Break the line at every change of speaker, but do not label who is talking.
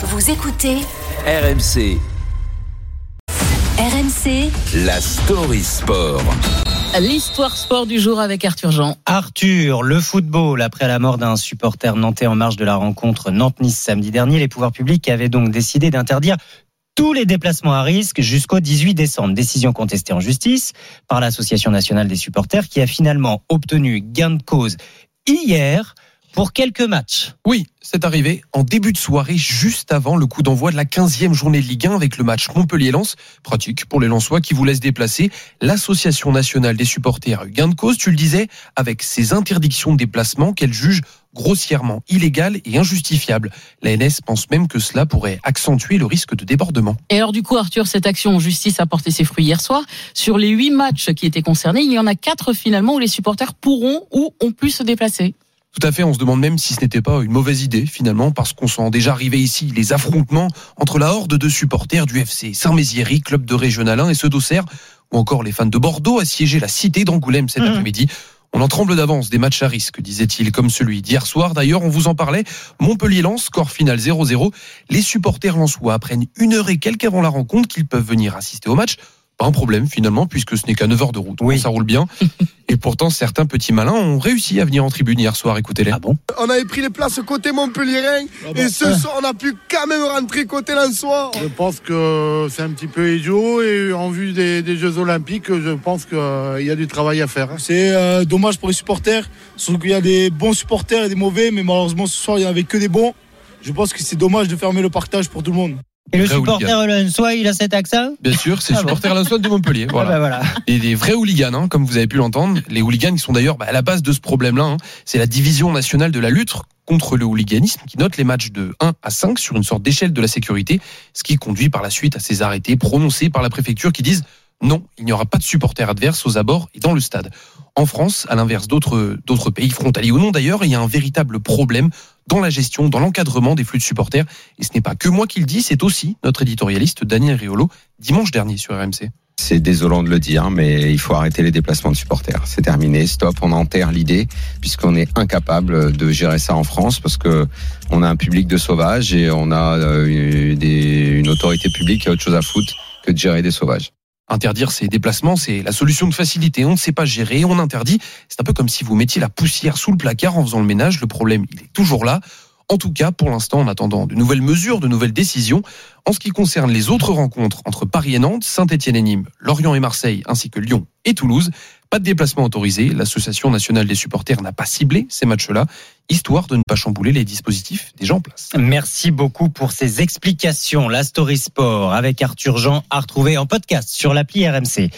Vous écoutez
RMC,
RMC
la story sport.
L'histoire sport du jour avec Arthur Jean.
Arthur, le football, après la mort d'un supporter nantais en marge de la rencontre Nantes-Nice samedi dernier, les pouvoirs publics avaient donc décidé d'interdire tous les déplacements à risque jusqu'au 18 décembre. Décision contestée en justice par l'Association nationale des supporters qui a finalement obtenu gain de cause hier pour quelques matchs.
Oui, c'est arrivé en début de soirée, juste avant le coup d'envoi de la 15e journée de Ligue 1 avec le match Montpellier-Lens. Pratique pour les Lensois qui vous laissent déplacer. L'Association nationale des supporters a eu gain de cause, tu le disais, avec ses interdictions de déplacement qu'elle juge grossièrement illégales et injustifiables. La NS pense même que cela pourrait accentuer le risque de débordement.
Et alors du coup, Arthur, cette action en justice a porté ses fruits hier soir. Sur les huit matchs qui étaient concernés, il y en a quatre finalement où les supporters pourront ou ont pu se déplacer.
Tout à fait, on se demande même si ce n'était pas une mauvaise idée finalement, parce qu'on sent déjà arriver ici les affrontements entre la horde de supporters du FC Saint-Méziéry, club de Régional 1, et ceux d'Auxerre, ou encore les fans de Bordeaux assiégés la cité d'Angoulême cet
Mhm.
après-midi. On en tremble d'avance des matchs à risque, disait-il, comme celui d'hier soir. D'ailleurs, on vous en parlait. Montpellier-Lens, score final 0-0. Les supporters lensois apprennent une heure et quelques avant la rencontre qu'ils peuvent venir assister au match. Pas un problème finalement, puisque ce n'est qu'à 9 heures de route.
Oui.
Ça roule bien. et pourtant, certains petits malins ont réussi à venir en tribune hier soir. Écoutez-les.
Ah bon
On avait pris les places côté Montpellierin et ce soir on a pu quand même rentrer côté Lensois.
Je pense que c'est un petit peu idiot et en vue des, des Jeux Olympiques, je pense qu'il y a du travail à faire.
C'est euh, dommage pour les supporters, surtout qu'il y a des bons supporters et des mauvais, mais malheureusement ce soir il n'y avait que des bons. Je pense que c'est dommage de fermer le partage pour tout le monde.
Et le supporter Lensois, il a cet accent
Bien sûr, c'est
Ah bon.
supporter Lensois de Montpellier.
Ah
Voilà.
bah voilà.
Et des vrais hooligans, hein, comme vous avez pu l'entendre. Les hooligans qui sont d'ailleurs bah, à la base de ce problème-là. hein. C'est la division nationale de la lutte contre le hooliganisme qui note les matchs de 1 à 5 sur une sorte d'échelle de la sécurité, ce qui conduit par la suite à ces arrêtés prononcés par la préfecture qui disent non, il n'y aura pas de supporters adverses aux abords et dans le stade. En France, à l'inverse d'autres d'autres pays frontaliers ou non d'ailleurs, il y a un véritable problème dans la gestion, dans l'encadrement des flux de supporters. Et ce n'est pas que moi qui le dis, c'est aussi notre éditorialiste Daniel Riolo dimanche dernier sur RMC.
C'est désolant de le dire, mais il faut arrêter les déplacements de supporters. C'est terminé, stop, on enterre l'idée, puisqu'on est incapable de gérer ça en France, parce que on a un public de sauvages et on a euh, une autorité publique qui a autre chose à foutre que de gérer des sauvages.
Interdire ces déplacements, c'est la solution de facilité. On ne sait pas gérer, on interdit. C'est un peu comme si vous mettiez la poussière sous le placard en faisant le ménage. Le problème, il est toujours là. En tout cas, pour l'instant, en attendant de nouvelles mesures, de nouvelles décisions, en ce qui concerne les autres rencontres entre Paris et Nantes, Saint-Etienne et Nîmes, Lorient et Marseille, ainsi que Lyon et Toulouse, pas de déplacement autorisé. L'Association nationale des supporters n'a pas ciblé ces matchs-là, histoire de ne pas chambouler les dispositifs déjà en place.
Merci beaucoup pour ces explications. La Story Sport avec Arthur Jean à retrouver en podcast sur l'appli RMC.